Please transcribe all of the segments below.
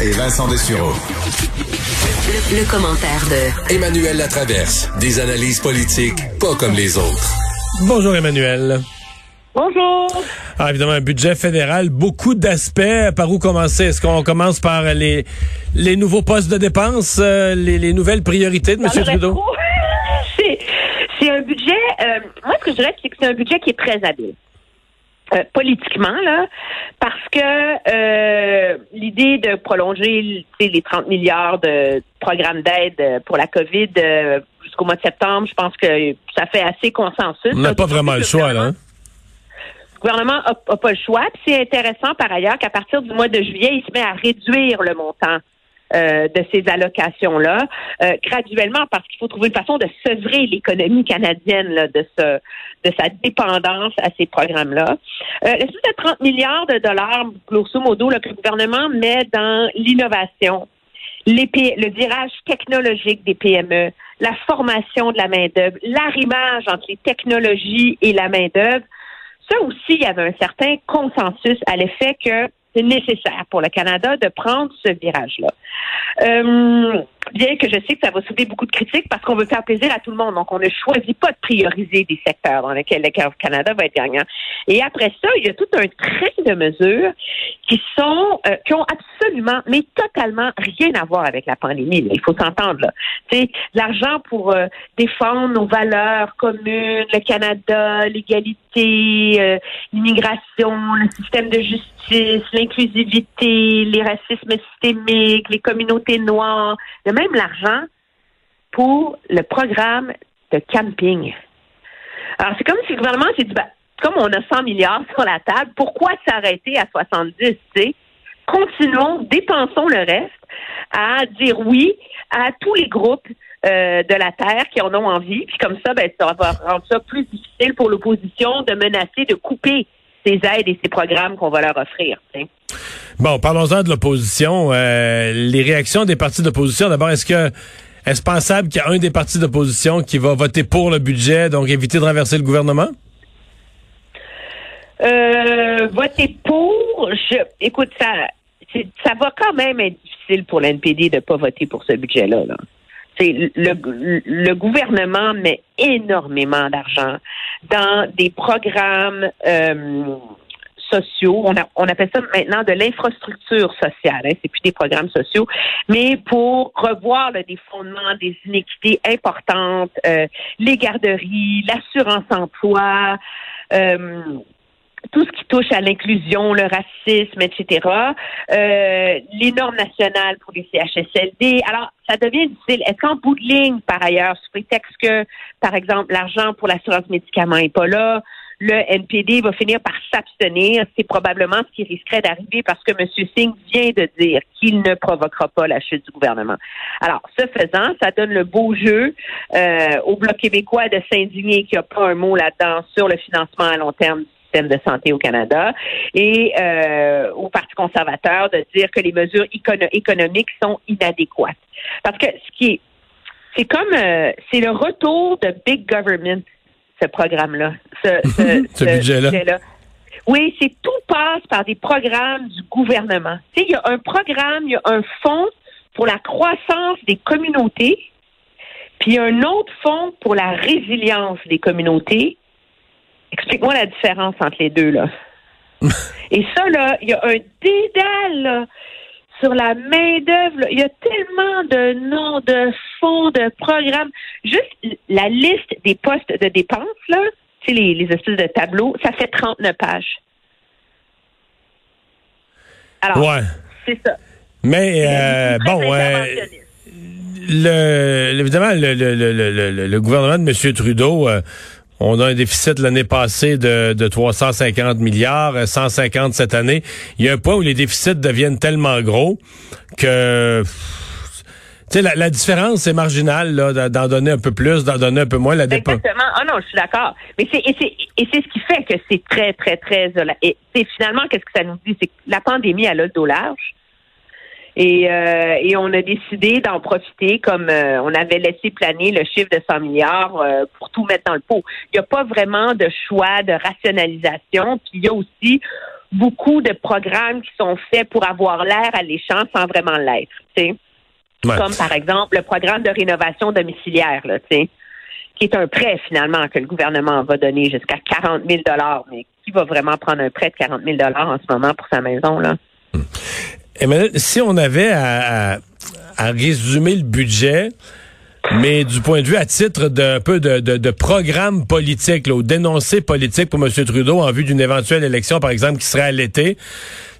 Et Vincent Dessureau. Le, le commentaire de Emmanuel Latraverse. Des analyses politiques pas comme les autres. Bonjour Emmanuel. Bonjour. Ah, évidemment, un budget fédéral, beaucoup d'aspects. Par où commencer? Est-ce qu'on commence par les, les nouveaux postes de dépenses, euh, les, les nouvelles priorités de M. Trudeau? C'est, c'est un budget, euh, moi ce que je dirais, c'est que c'est un budget qui est très habile. Euh, politiquement, là, parce que euh, l'idée de prolonger les 30 milliards de programmes d'aide pour la COVID euh, jusqu'au mois de septembre, je pense que ça fait assez consensus. On n'a pas vraiment le choix, là. hein? Le gouvernement n'a pas le choix. C'est intéressant par ailleurs qu'à partir du mois de juillet, il se met à réduire le montant euh, de ces allocations-là euh, graduellement parce qu'il faut trouver une façon de sevrer l'économie canadienne de sa dépendance à ces programmes-là. Euh, L'espèce de 30 milliards de dollars, grosso modo, le gouvernement met dans l'innovation, le virage technologique des PME, la formation de la main-d'œuvre, l'arrimage entre les technologies et la main-d'œuvre, ça aussi, il y avait un certain consensus à l'effet que c'est nécessaire pour le Canada de prendre ce virage-là. Euh, bien que je sais que ça va soulever beaucoup de critiques parce qu'on veut faire plaisir à tout le monde. Donc, on ne choisit pas de prioriser des secteurs dans lesquels le Canada va être gagnant. Et après ça, il y a tout un trait de mesures qui sont, euh, qui ont absolument, mais totalement rien à voir avec la pandémie. Il faut s'entendre, sais, l'argent pour euh, défendre nos valeurs communes, le Canada, l'égalité, euh, l'immigration, le système de justice, l'inclusivité, les racismes systémiques, les communautés noires, a même l'argent pour le programme de camping. Alors, c'est comme si le gouvernement s'est dit, ben, comme on a 100 milliards sur la table, pourquoi s'arrêter à 70, tu sais? Continuons, dépensons le reste à dire oui à tous les groupes euh, de la Terre qui en ont envie. Puis comme ça, ben, ça va rendre ça plus difficile pour l'opposition de menacer de couper ces aides et ces programmes qu'on va leur offrir. Bon, parlons-en de l'opposition. Euh, les réactions des partis d'opposition. D'abord, est-ce que est-ce pensable qu'il y a un des partis d'opposition qui va voter pour le budget, donc éviter de renverser le gouvernement? Euh, voter pour, je, écoute, ça, ça va quand même être difficile pour l'NPD de ne pas voter pour ce budget-là. Là. Le, le, gouvernement met énormément d'argent dans des programmes euh, sociaux. On appelle ça maintenant de l'infrastructure sociale. Hein. C'est plus des programmes sociaux, mais pour revoir là, des fondements, des inéquités importantes, euh, les garderies, l'assurance emploi. Euh, tout ce qui touche à l'inclusion, le racisme, etc., euh, les normes nationales pour les CHSLD. Alors, ça devient difficile. Est-ce qu'en bout de ligne, par ailleurs, sous prétexte que, par exemple, l'argent pour l'assurance médicaments n'est pas là, le NPD va finir par s'abstenir? C'est probablement ce qui risquerait d'arriver parce que M. Singh vient de dire qu'il ne provoquera pas la chute du gouvernement. Alors, ce faisant, ça donne le beau jeu euh, au Bloc québécois de s'indigner qu'il n'y a pas un mot là-dedans sur le financement à long terme système de santé au Canada et euh, au Parti conservateur de dire que les mesures écono- économiques sont inadéquates. Parce que ce qui est, c'est comme, euh, c'est le retour de big government, ce programme-là, ce, ce, Ce budget-là. Oui, c'est tout passe par des programmes du gouvernement. Tu sais, il y a un programme, il y a un fonds pour la croissance des communautés, puis un autre fonds pour la résilience des communautés. Explique-moi la différence entre les deux, là. Et ça, là, il y a un dédale, là, sur la main-d'œuvre. Il y a tellement de noms, de fonds, de programmes. Juste la liste des postes de dépenses, là, tu sais, les, les espèces de tableaux, ça fait 39 pages. Alors, Ouais. c'est ça. Mais euh, bon, euh, le, évidemment, le- le gouvernement de M. Trudeau, euh, On a un déficit l'année passée de, de 350 milliards, 150 cette année. Il y a un point où les déficits deviennent tellement gros que tu sais, la, la, différence, c'est marginal, là, d'en donner un peu plus, d'en donner un peu moins. La Exactement. Ah non, je suis d'accord. Mais c'est, et c'est, et c'est ce qui fait que c'est très, très, très, et c'est finalement, qu'est-ce que ça nous dit? C'est que la pandémie, elle a le dos large. Et, euh, et on a décidé d'en profiter comme euh, on avait laissé planer le chiffre de 100 milliards euh, pour tout mettre dans le pot. Il n'y a pas vraiment de choix de rationalisation. Puis il y a aussi beaucoup de programmes qui sont faits pour avoir l'air alléchant sans vraiment l'être. Tu sais. Comme par exemple le programme de rénovation domiciliaire, là, qui est un prêt finalement que le gouvernement va donner jusqu'à 40 000 mais qui va vraiment prendre un prêt de 40 000 en ce moment pour sa maison là? Emmanuel, si on avait à, résumer le budget, mais du point de vue à titre d'un peu de, de, programme politique, là, ou d'énoncé politique pour M. Trudeau en vue d'une éventuelle élection, par exemple, qui serait à l'été,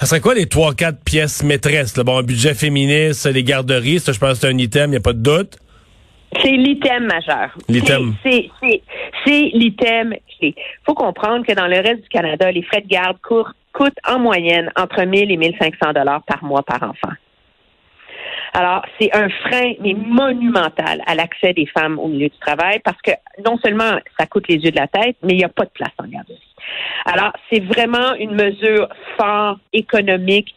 ça serait quoi les trois, quatre pièces maîtresses? Là? Bon, un budget féministe, les garderies, ça, je pense que c'est un item, il n'y a pas de doute. C'est l'item majeur. L'item. C'est l'item clé. Il faut comprendre que dans le reste du Canada, les frais de garde coûtent en moyenne entre 1000 et 1500 dollars par mois par enfant. Alors, c'est un frein, mais monumental à l'accès des femmes au milieu du travail parce que non seulement ça coûte les yeux de la tête, mais il n'y a pas de place en garderie. Alors, c'est vraiment une mesure fort économique,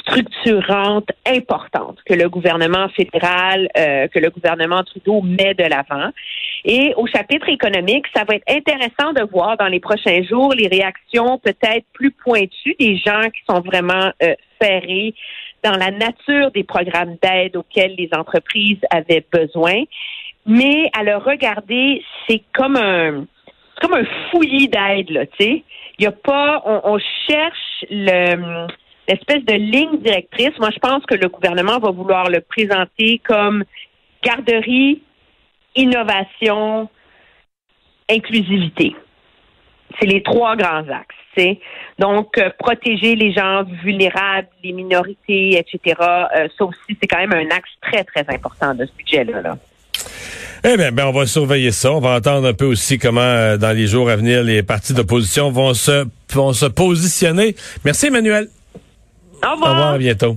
structurante, importante que le gouvernement fédéral, euh, que le gouvernement Trudeau met de l'avant. Et au chapitre économique, ça va être intéressant de voir dans les prochains jours les réactions peut-être plus pointues des gens qui sont vraiment euh, ferrés dans la nature des programmes d'aide auxquels les entreprises avaient besoin. Mais à le regarder, c'est comme un comme un fouillis d'aide, là, tu sais. Il y a pas, on, cherche le, l'espèce de ligne directrice. Moi, je pense que le gouvernement va vouloir le présenter comme garderie, innovation, inclusivité. C'est les trois grands axes. Donc, euh, protéger les gens vulnérables, les minorités, etc. Euh, ça aussi, c'est quand même un axe très, très important de ce budget-là. Là. Eh bien, ben, on va surveiller ça. On va entendre un peu aussi comment, euh, dans les jours à venir, les partis d'opposition vont se, vont se positionner. Merci, Emmanuel. Au revoir. Au revoir, à bientôt.